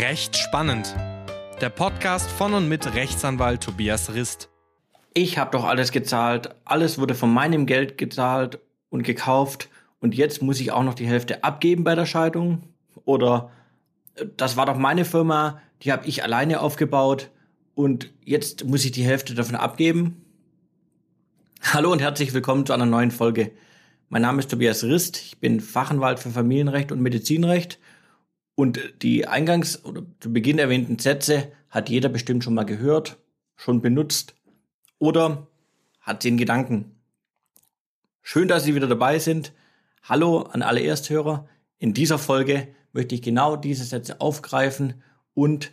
Recht spannend. Der Podcast von und mit Rechtsanwalt Tobias Rist. Ich habe doch alles gezahlt, alles wurde von meinem Geld gezahlt und gekauft und jetzt muss ich auch noch die Hälfte abgeben bei der Scheidung? Oder äh, das war doch meine Firma, die habe ich alleine aufgebaut und jetzt muss ich die Hälfte davon abgeben? Hallo und herzlich willkommen zu einer neuen Folge. Mein Name ist Tobias Rist, ich bin Fachanwalt für Familienrecht und Medizinrecht und die eingangs oder zu Beginn erwähnten Sätze hat jeder bestimmt schon mal gehört, schon benutzt oder hat in Gedanken. Schön, dass Sie wieder dabei sind. Hallo an alle Ersthörer. In dieser Folge möchte ich genau diese Sätze aufgreifen und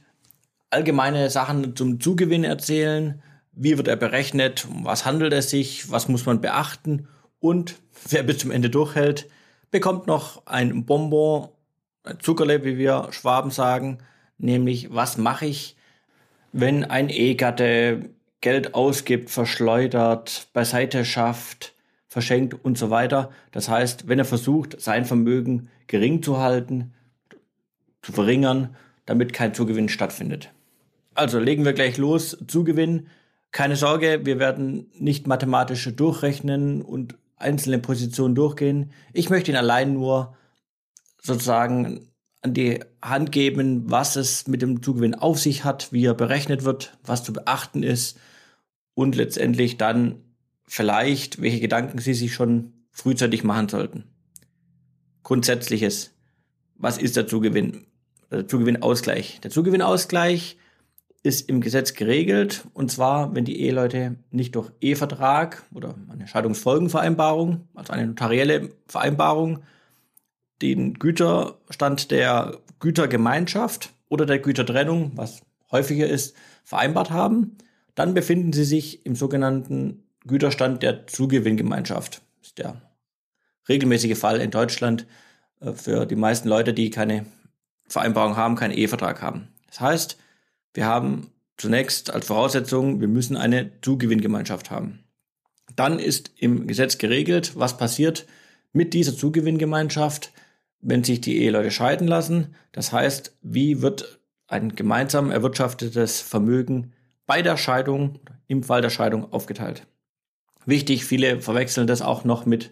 allgemeine Sachen zum Zugewinn erzählen. Wie wird er berechnet? Um was handelt es sich? Was muss man beachten? Und wer bis zum Ende durchhält, bekommt noch ein Bonbon Zuckerle, wie wir Schwaben sagen, nämlich was mache ich, wenn ein Ehegatte Geld ausgibt, verschleudert, beiseite schafft, verschenkt und so weiter. Das heißt, wenn er versucht, sein Vermögen gering zu halten, zu verringern, damit kein Zugewinn stattfindet. Also legen wir gleich los. Zugewinn. Keine Sorge, wir werden nicht mathematisch durchrechnen und einzelne Positionen durchgehen. Ich möchte Ihnen allein nur sozusagen an die Hand geben, was es mit dem Zugewinn auf sich hat, wie er berechnet wird, was zu beachten ist und letztendlich dann vielleicht, welche Gedanken Sie sich schon frühzeitig machen sollten. Grundsätzliches. Was ist der Zugewinn? Der Zugewinnausgleich. Der Zugewinnausgleich ist im Gesetz geregelt und zwar, wenn die Eheleute nicht durch Ehevertrag oder eine Scheidungsfolgenvereinbarung, also eine notarielle Vereinbarung, den Güterstand der Gütergemeinschaft oder der Gütertrennung, was häufiger ist, vereinbart haben, dann befinden sie sich im sogenannten Güterstand der Zugewinngemeinschaft. Das ist der regelmäßige Fall in Deutschland äh, für die meisten Leute, die keine Vereinbarung haben, keinen Ehevertrag haben. Das heißt, wir haben zunächst als Voraussetzung, wir müssen eine Zugewinngemeinschaft haben. Dann ist im Gesetz geregelt, was passiert mit dieser Zugewinngemeinschaft, wenn sich die Eheleute scheiden lassen. Das heißt, wie wird ein gemeinsam erwirtschaftetes Vermögen bei der Scheidung, im Fall der Scheidung aufgeteilt. Wichtig, viele verwechseln das auch noch mit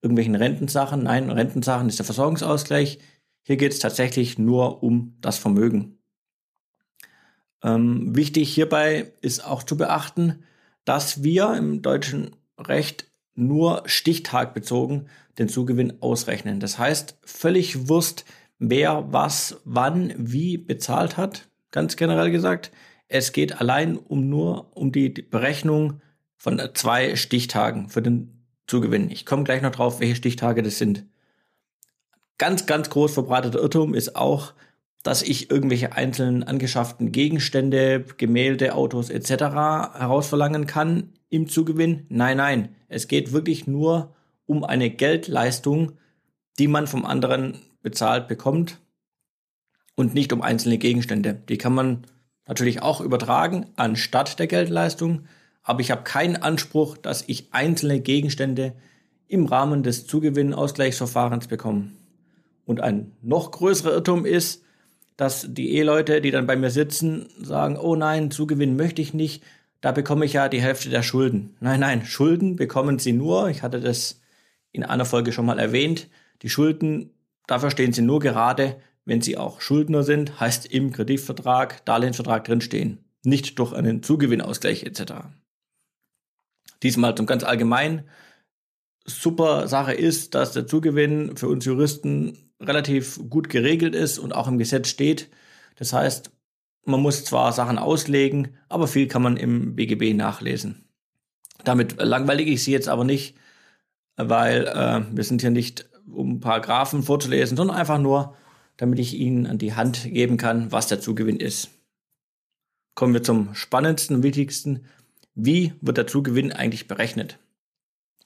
irgendwelchen Rentensachen. Nein, Rentensachen ist der Versorgungsausgleich. Hier geht es tatsächlich nur um das Vermögen. Ähm, wichtig hierbei ist auch zu beachten, dass wir im deutschen Recht nur stichtagbezogen den Zugewinn ausrechnen. Das heißt, völlig Wurst, wer was wann wie bezahlt hat, ganz generell gesagt. Es geht allein um nur um die Berechnung von zwei Stichtagen für den Zugewinn. Ich komme gleich noch drauf, welche Stichtage das sind. Ganz, ganz groß verbreiteter Irrtum ist auch, dass ich irgendwelche einzelnen angeschafften Gegenstände, Gemälde, Autos etc. herausverlangen kann im Zugewinn. Nein, nein, es geht wirklich nur um eine Geldleistung, die man vom anderen bezahlt bekommt und nicht um einzelne Gegenstände. Die kann man natürlich auch übertragen anstatt der Geldleistung, aber ich habe keinen Anspruch, dass ich einzelne Gegenstände im Rahmen des Zugewinnausgleichsverfahrens bekomme. Und ein noch größerer Irrtum ist, dass die Eheleute, die dann bei mir sitzen, sagen, oh nein, Zugewinn möchte ich nicht, da bekomme ich ja die Hälfte der Schulden. Nein, nein, Schulden bekommen sie nur, ich hatte das in einer Folge schon mal erwähnt, die Schulden, dafür stehen sie nur gerade, wenn sie auch Schuldner sind, heißt im Kreditvertrag, Darlehensvertrag drinstehen, nicht durch einen Zugewinnausgleich etc. Diesmal zum ganz allgemein. Super Sache ist, dass der Zugewinn für uns Juristen relativ gut geregelt ist und auch im Gesetz steht. Das heißt, man muss zwar Sachen auslegen, aber viel kann man im BGB nachlesen. Damit langweilige ich Sie jetzt aber nicht, weil äh, wir sind hier nicht, um Paragraphen vorzulesen, sondern einfach nur, damit ich Ihnen an die Hand geben kann, was der Zugewinn ist. Kommen wir zum spannendsten und wichtigsten. Wie wird der Zugewinn eigentlich berechnet?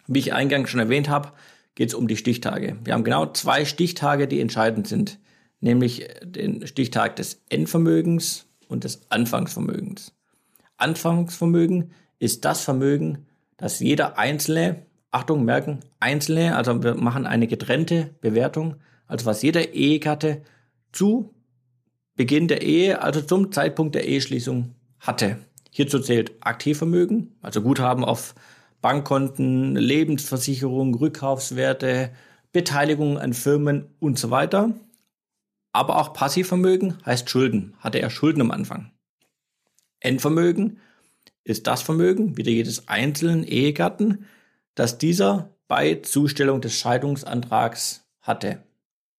Wie ich eingangs schon erwähnt habe, geht es um die Stichtage. Wir haben genau zwei Stichtage, die entscheidend sind, nämlich den Stichtag des Endvermögens und des Anfangsvermögens. Anfangsvermögen ist das Vermögen, das jeder Einzelne, Achtung, merken, Einzelne, also wir machen eine getrennte Bewertung, also was jeder Ehegatte zu Beginn der Ehe, also zum Zeitpunkt der Eheschließung hatte. Hierzu zählt Aktivvermögen, also Guthaben auf Bankkonten, Lebensversicherung, Rückkaufswerte, Beteiligung an Firmen und so weiter. Aber auch Passivvermögen heißt Schulden. Hatte er Schulden am Anfang. Endvermögen ist das Vermögen, wieder jedes einzelnen Ehegatten, das dieser bei Zustellung des Scheidungsantrags hatte.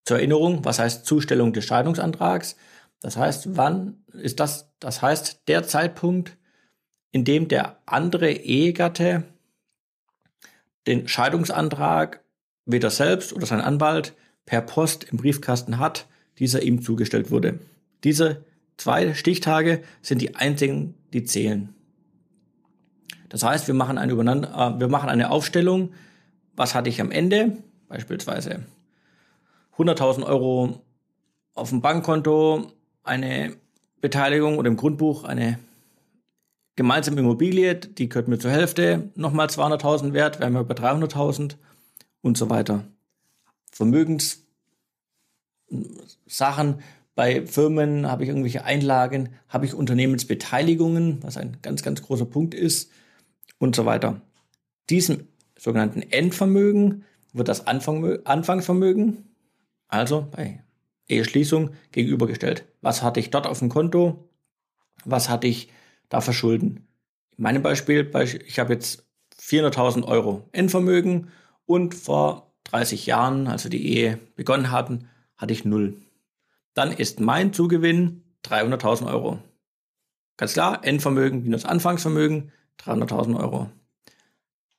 Zur Erinnerung, was heißt Zustellung des Scheidungsantrags? Das heißt, wann ist das? Das heißt, der Zeitpunkt, in dem der andere Ehegatte den Scheidungsantrag weder selbst oder sein Anwalt per Post im Briefkasten hat, dieser ihm zugestellt wurde. Diese zwei Stichtage sind die einzigen, die zählen. Das heißt, wir machen eine, äh, wir machen eine Aufstellung, was hatte ich am Ende, beispielsweise 100.000 Euro auf dem Bankkonto, eine Beteiligung oder im Grundbuch eine gemeinsame Immobilie, die gehört mir zur Hälfte, nochmal 200.000 wert, wären wir über 300.000 und so weiter. Vermögenssachen, bei Firmen habe ich irgendwelche Einlagen, habe ich Unternehmensbeteiligungen, was ein ganz, ganz großer Punkt ist und so weiter. Diesem sogenannten Endvermögen wird das Anfangsvermögen, also bei Eheschließung, gegenübergestellt. Was hatte ich dort auf dem Konto? Was hatte ich da verschulden? In meinem Beispiel, ich habe jetzt 400.000 Euro Endvermögen und vor 30 Jahren, als wir die Ehe begonnen hatten, hatte ich null. Dann ist mein Zugewinn 300.000 Euro. Ganz klar, Endvermögen minus Anfangsvermögen 300.000 Euro.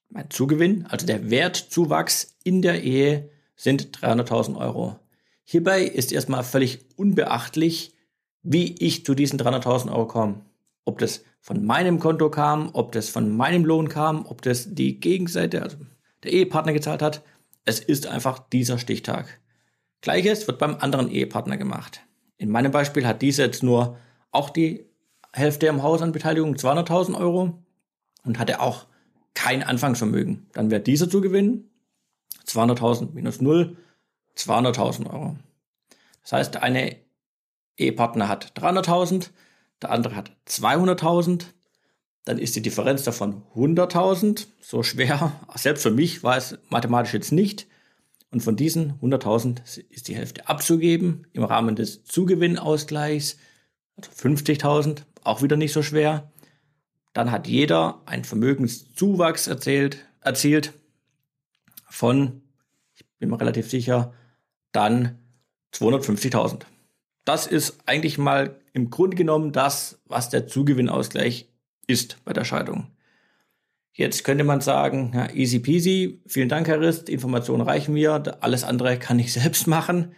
Mein Zugewinn, also der Wertzuwachs in der Ehe, sind 300.000 Euro. Hierbei ist erstmal völlig unbeachtlich, wie ich zu diesen 300.000 Euro komme. Ob das von meinem Konto kam, ob das von meinem Lohn kam, ob das die Gegenseite, also der Ehepartner gezahlt hat. Es ist einfach dieser Stichtag. Gleiches wird beim anderen Ehepartner gemacht. In meinem Beispiel hat dieser jetzt nur auch die Hälfte im Haus an Beteiligung, 200.000 Euro und hatte auch kein Anfangsvermögen. Dann wird dieser zu gewinnen. 200.000 minus 0, 200.000 Euro. Das heißt, eine Ehepartner hat 300.000, der andere hat 200.000, dann ist die Differenz davon 100.000. So schwer, selbst für mich war es mathematisch jetzt nicht. Und von diesen 100.000 ist die Hälfte abzugeben im Rahmen des Zugewinnausgleichs, also 50.000, auch wieder nicht so schwer. Dann hat jeder einen Vermögenszuwachs erzählt, erzielt von, ich bin mir relativ sicher, dann 250.000. Das ist eigentlich mal im Grunde genommen das, was der Zugewinnausgleich ist bei der Scheidung. Jetzt könnte man sagen, ja, easy peasy, vielen Dank, Herr Rist, Informationen reichen mir, alles andere kann ich selbst machen.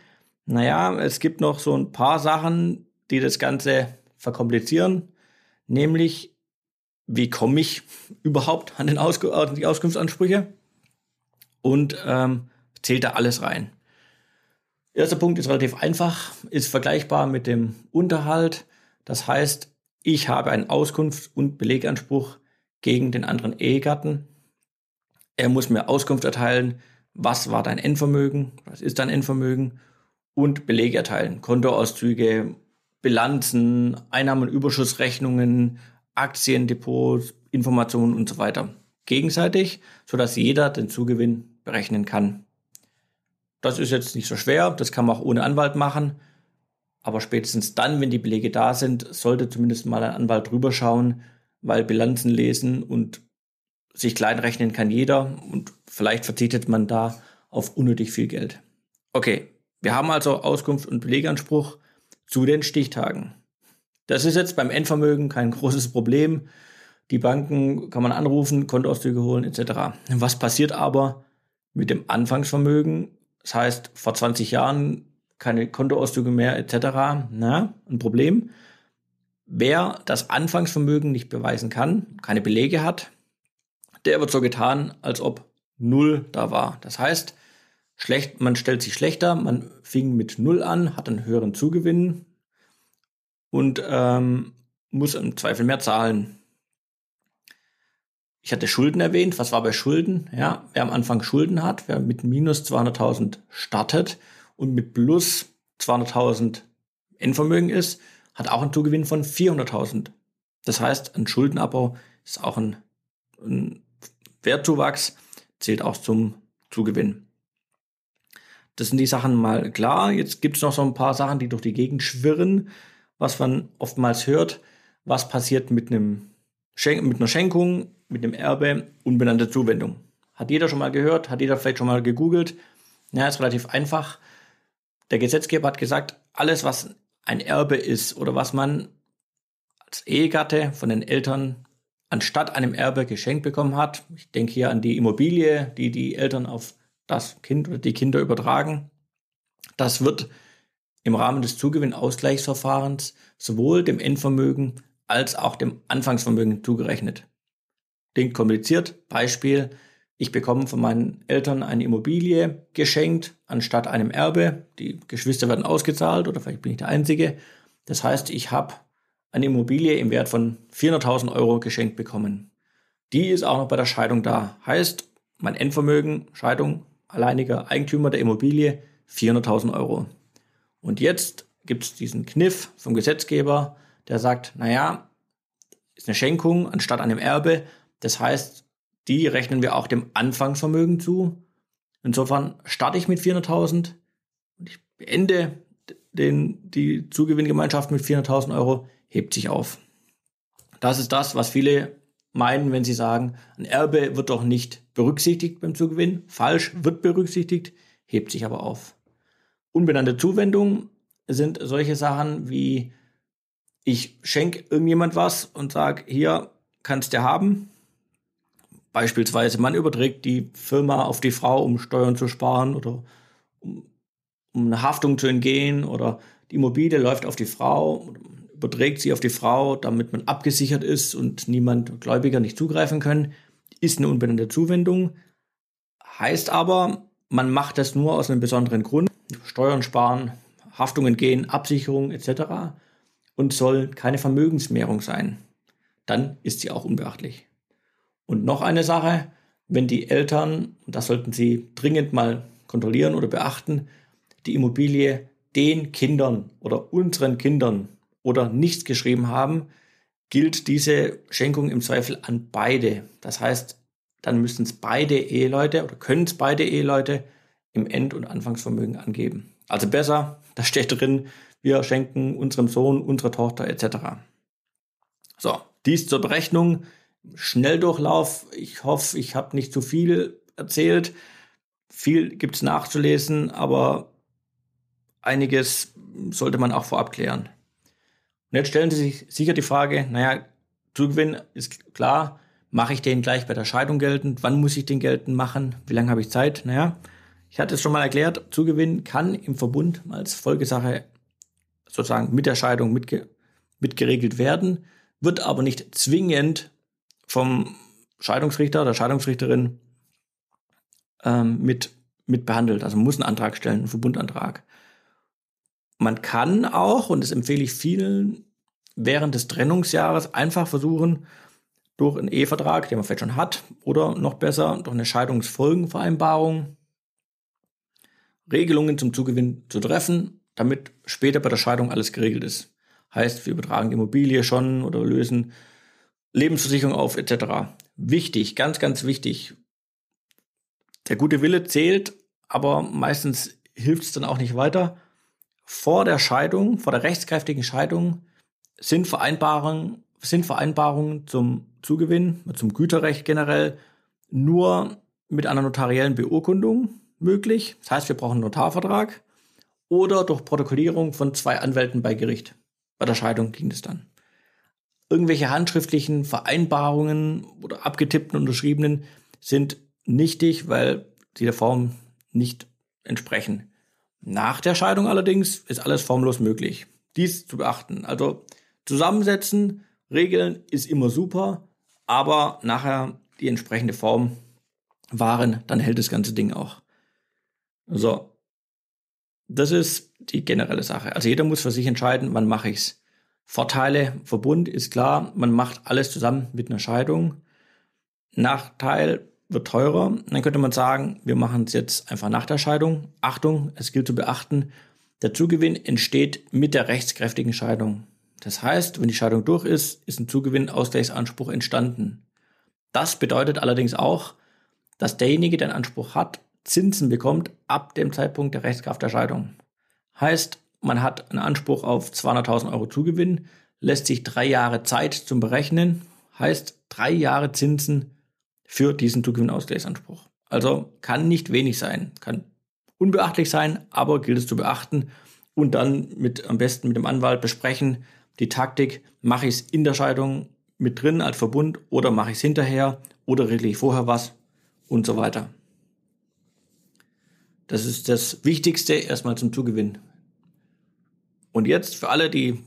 Naja, es gibt noch so ein paar Sachen, die das Ganze verkomplizieren, nämlich, wie komme ich überhaupt an, den Ausg an die Auskunftsansprüche und ähm, zählt da alles rein. Erster Punkt ist relativ einfach, ist vergleichbar mit dem Unterhalt. Das heißt, ich habe einen Auskunfts- und Beleganspruch gegen den anderen Ehegatten. Er muss mir Auskunft erteilen, was war dein Endvermögen, was ist dein Endvermögen und Belege erteilen, Kontoauszüge, Bilanzen, Einnahmenüberschussrechnungen, Aktiendepots, Informationen und so weiter. Gegenseitig, sodass jeder den Zugewinn berechnen kann. Das ist jetzt nicht so schwer, das kann man auch ohne Anwalt machen. Aber spätestens dann, wenn die Belege da sind, sollte zumindest mal ein Anwalt drüber schauen, weil Bilanzen lesen und sich kleinrechnen kann jeder und vielleicht verzichtet man da auf unnötig viel Geld. Okay, wir haben also Auskunft und Beleganspruch zu den Stichtagen. Das ist jetzt beim Endvermögen kein großes Problem. Die Banken kann man anrufen, Kontoauszüge holen etc. Was passiert aber mit dem Anfangsvermögen das heißt, vor 20 Jahren keine Kontoauszüge mehr etc. Na, ein Problem. Wer das Anfangsvermögen nicht beweisen kann, keine Belege hat, der wird so getan, als ob null da war. Das heißt, schlecht, man stellt sich schlechter, man fing mit null an, hat einen höheren Zugewinn und ähm, muss im Zweifel mehr zahlen. Ich hatte Schulden erwähnt. Was war bei Schulden? Ja, wer am Anfang Schulden hat, wer mit minus 200.000 startet und mit plus 200.000 Endvermögen ist, hat auch einen Zugewinn von 400.000. Das heißt, ein Schuldenabbau ist auch ein, ein Wertzuwachs, zählt auch zum Zugewinn. Das sind die Sachen mal klar. Jetzt gibt es noch so ein paar Sachen, die durch die Gegend schwirren, was man oftmals hört. Was passiert mit, einem mit einer Schenkung, mit einem Erbe, unbenannte Zuwendung? Hat jeder schon mal gehört? Hat jeder vielleicht schon mal gegoogelt? Ja, ist relativ einfach. Der Gesetzgeber hat gesagt, alles, was ein Erbe ist oder was man als Ehegatte von den Eltern anstatt einem Erbe geschenkt bekommen hat. Ich denke hier an die Immobilie, die die Eltern auf das Kind oder die Kinder übertragen. Das wird im Rahmen des Zugewinnausgleichsverfahrens sowohl dem Endvermögen als auch dem Anfangsvermögen zugerechnet. Klingt kompliziert. Beispiel. Ich bekomme von meinen Eltern eine Immobilie geschenkt anstatt einem Erbe. Die Geschwister werden ausgezahlt oder vielleicht bin ich der Einzige. Das heißt, ich habe eine Immobilie im Wert von 400.000 Euro geschenkt bekommen. Die ist auch noch bei der Scheidung da. Heißt, mein Endvermögen, Scheidung, alleiniger Eigentümer der Immobilie, 400.000 Euro. Und jetzt gibt es diesen Kniff vom Gesetzgeber, der sagt, naja, ist eine Schenkung anstatt einem Erbe. Das heißt, die rechnen wir auch dem Anfangsvermögen zu. Insofern starte ich mit 400.000 und ich beende den, die Zugewinngemeinschaft mit 400.000 Euro hebt sich auf. Das ist das, was viele meinen, wenn sie sagen, ein Erbe wird doch nicht berücksichtigt beim Zugewinn. Falsch, wird berücksichtigt, hebt sich aber auf. Unbenannte Zuwendungen sind solche Sachen wie, ich schenke irgendjemand was und sage, hier kannst du haben. Beispielsweise, man überträgt die Firma auf die Frau, um Steuern zu sparen oder um, um eine Haftung zu entgehen oder die Immobilie läuft auf die Frau überträgt sie auf die Frau, damit man abgesichert ist und niemand Gläubiger nicht zugreifen können, ist eine unbenannte Zuwendung. Heißt aber, man macht das nur aus einem besonderen Grund. Steuern sparen, Haftungen gehen, Absicherung etc. und soll keine Vermögensmehrung sein. Dann ist sie auch unbeachtlich. Und noch eine Sache, wenn die Eltern, und das sollten Sie dringend mal kontrollieren oder beachten, die Immobilie den Kindern oder unseren Kindern oder nichts geschrieben haben, gilt diese Schenkung im Zweifel an beide. Das heißt, dann müssen es beide Eheleute oder können es beide Eheleute im End- und Anfangsvermögen angeben. Also besser, da steht drin, wir schenken unserem Sohn, unserer Tochter etc. So, dies zur Berechnung. Schnelldurchlauf. Ich hoffe, ich habe nicht zu viel erzählt. Viel gibt es nachzulesen, aber einiges sollte man auch vorab klären. Und jetzt stellen Sie sich sicher die Frage, naja, Zugewinn ist klar, mache ich den gleich bei der Scheidung geltend? Wann muss ich den geltend machen? Wie lange habe ich Zeit? Naja, ich hatte es schon mal erklärt, Zugewinn kann im Verbund als Folgesache sozusagen mit der Scheidung mitge mitgeregelt werden, wird aber nicht zwingend vom Scheidungsrichter oder Scheidungsrichterin ähm, mit, mit behandelt. Also man muss einen Antrag stellen, einen Verbundantrag. Man kann auch, und das empfehle ich vielen, während des Trennungsjahres einfach versuchen, durch einen Ehevertrag, den man vielleicht schon hat, oder noch besser, durch eine Scheidungsfolgenvereinbarung Regelungen zum Zugewinn zu treffen, damit später bei der Scheidung alles geregelt ist. Heißt, wir übertragen die Immobilie schon oder lösen Lebensversicherung auf etc. Wichtig, ganz, ganz wichtig. Der gute Wille zählt, aber meistens hilft es dann auch nicht weiter vor der Scheidung, vor der rechtskräftigen Scheidung, sind Vereinbarungen, sind Vereinbarungen zum Zugewinn, zum Güterrecht generell nur mit einer notariellen Beurkundung möglich. Das heißt, wir brauchen einen Notarvertrag oder durch Protokollierung von zwei Anwälten bei Gericht. Bei der Scheidung ging es dann. Irgendwelche handschriftlichen Vereinbarungen oder abgetippten, unterschriebenen sind nichtig, weil sie der Form nicht entsprechen. Nach der Scheidung allerdings ist alles formlos möglich. Dies zu beachten. Also zusammensetzen, regeln ist immer super, aber nachher die entsprechende Form wahren, dann hält das ganze Ding auch. So. Das ist die generelle Sache. Also jeder muss für sich entscheiden, wann mache ich's. Vorteile, Verbund ist klar, man macht alles zusammen mit einer Scheidung. Nachteil, wird teurer. Dann könnte man sagen, wir machen es jetzt einfach nach der Scheidung. Achtung, es gilt zu beachten, Der Zugewinn entsteht mit der rechtskräftigen Scheidung. Das heißt, wenn die Scheidung durch ist, ist ein Zugewinnausgleichsanspruch entstanden. Das bedeutet allerdings auch, dass derjenige, der einen Anspruch hat, Zinsen bekommt ab dem Zeitpunkt der Rechtskraft der Scheidung. Heißt, man hat einen Anspruch auf 200.000 Euro Zugewinn, lässt sich drei Jahre Zeit zum Berechnen, heißt drei Jahre Zinsen für diesen Zugewinnausgleichsanspruch. Also kann nicht wenig sein, kann unbeachtlich sein, aber gilt es zu beachten und dann mit am besten mit dem Anwalt besprechen, die Taktik, mache ich es in der Scheidung mit drin als Verbund oder mache ich es hinterher oder regle ich vorher was und so weiter. Das ist das Wichtigste erstmal zum Zugewinn. Und jetzt für alle, die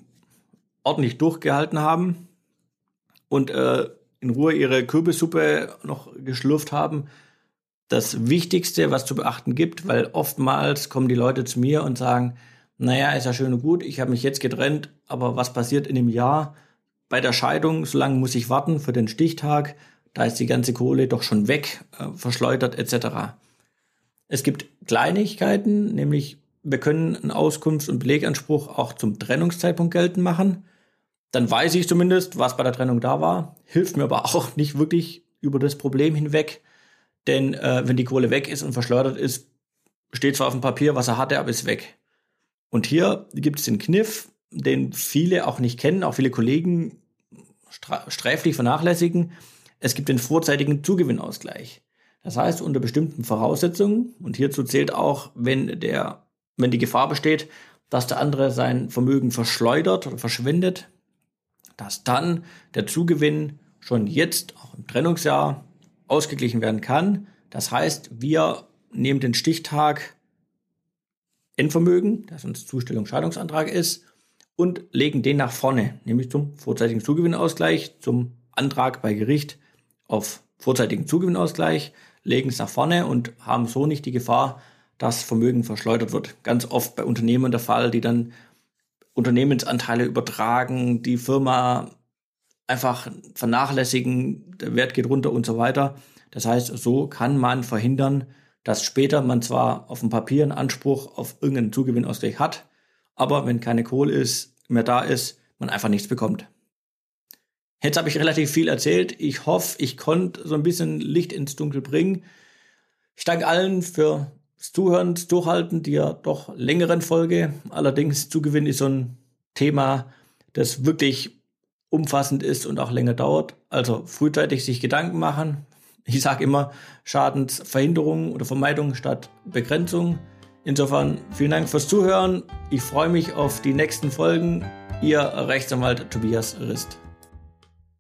ordentlich durchgehalten haben und äh, in Ruhe ihre Kürbissuppe noch geschlürft haben, das Wichtigste, was zu beachten gibt, weil oftmals kommen die Leute zu mir und sagen, naja, ist ja schön und gut, ich habe mich jetzt getrennt, aber was passiert in dem Jahr? Bei der Scheidung, so lange muss ich warten für den Stichtag, da ist die ganze Kohle doch schon weg, äh, verschleudert etc. Es gibt Kleinigkeiten, nämlich wir können einen Auskunfts- und Beleganspruch auch zum Trennungszeitpunkt geltend machen. Dann weiß ich zumindest, was bei der Trennung da war, hilft mir aber auch nicht wirklich über das Problem hinweg, denn äh, wenn die Kohle weg ist und verschleudert ist, steht zwar auf dem Papier, was er hatte, aber ist weg. Und hier gibt es den Kniff, den viele auch nicht kennen, auch viele Kollegen sträflich vernachlässigen. Es gibt den vorzeitigen Zugewinnausgleich. Das heißt, unter bestimmten Voraussetzungen, und hierzu zählt auch, wenn der, wenn die Gefahr besteht, dass der andere sein Vermögen verschleudert oder verschwendet, dass dann der Zugewinn schon jetzt, auch im Trennungsjahr, ausgeglichen werden kann. Das heißt, wir nehmen den Stichtag Endvermögen, das uns Zustellung Scheidungsantrag ist, und legen den nach vorne, nämlich zum vorzeitigen Zugewinnausgleich, zum Antrag bei Gericht auf vorzeitigen Zugewinnausgleich, legen es nach vorne und haben so nicht die Gefahr, dass Vermögen verschleudert wird. Ganz oft bei Unternehmen der Fall, die dann Unternehmensanteile übertragen, die Firma einfach vernachlässigen, der Wert geht runter und so weiter. Das heißt, so kann man verhindern, dass später man zwar auf dem Papier einen Anspruch auf irgendeinen Zugewinnausgleich hat, aber wenn keine Kohle ist, mehr da ist, man einfach nichts bekommt. Jetzt habe ich relativ viel erzählt. Ich hoffe, ich konnte so ein bisschen Licht ins Dunkel bringen. Ich danke allen fürs Zuhören, das Durchhalten dieser doch längeren Folge. Allerdings Zugewinn ist so ein Thema, das wirklich umfassend ist und auch länger dauert. Also frühzeitig sich Gedanken machen, ich sage immer Schadensverhinderung oder Vermeidung statt Begrenzung. Insofern vielen Dank fürs Zuhören. Ich freue mich auf die nächsten Folgen. Ihr Rechtsanwalt Tobias Rist.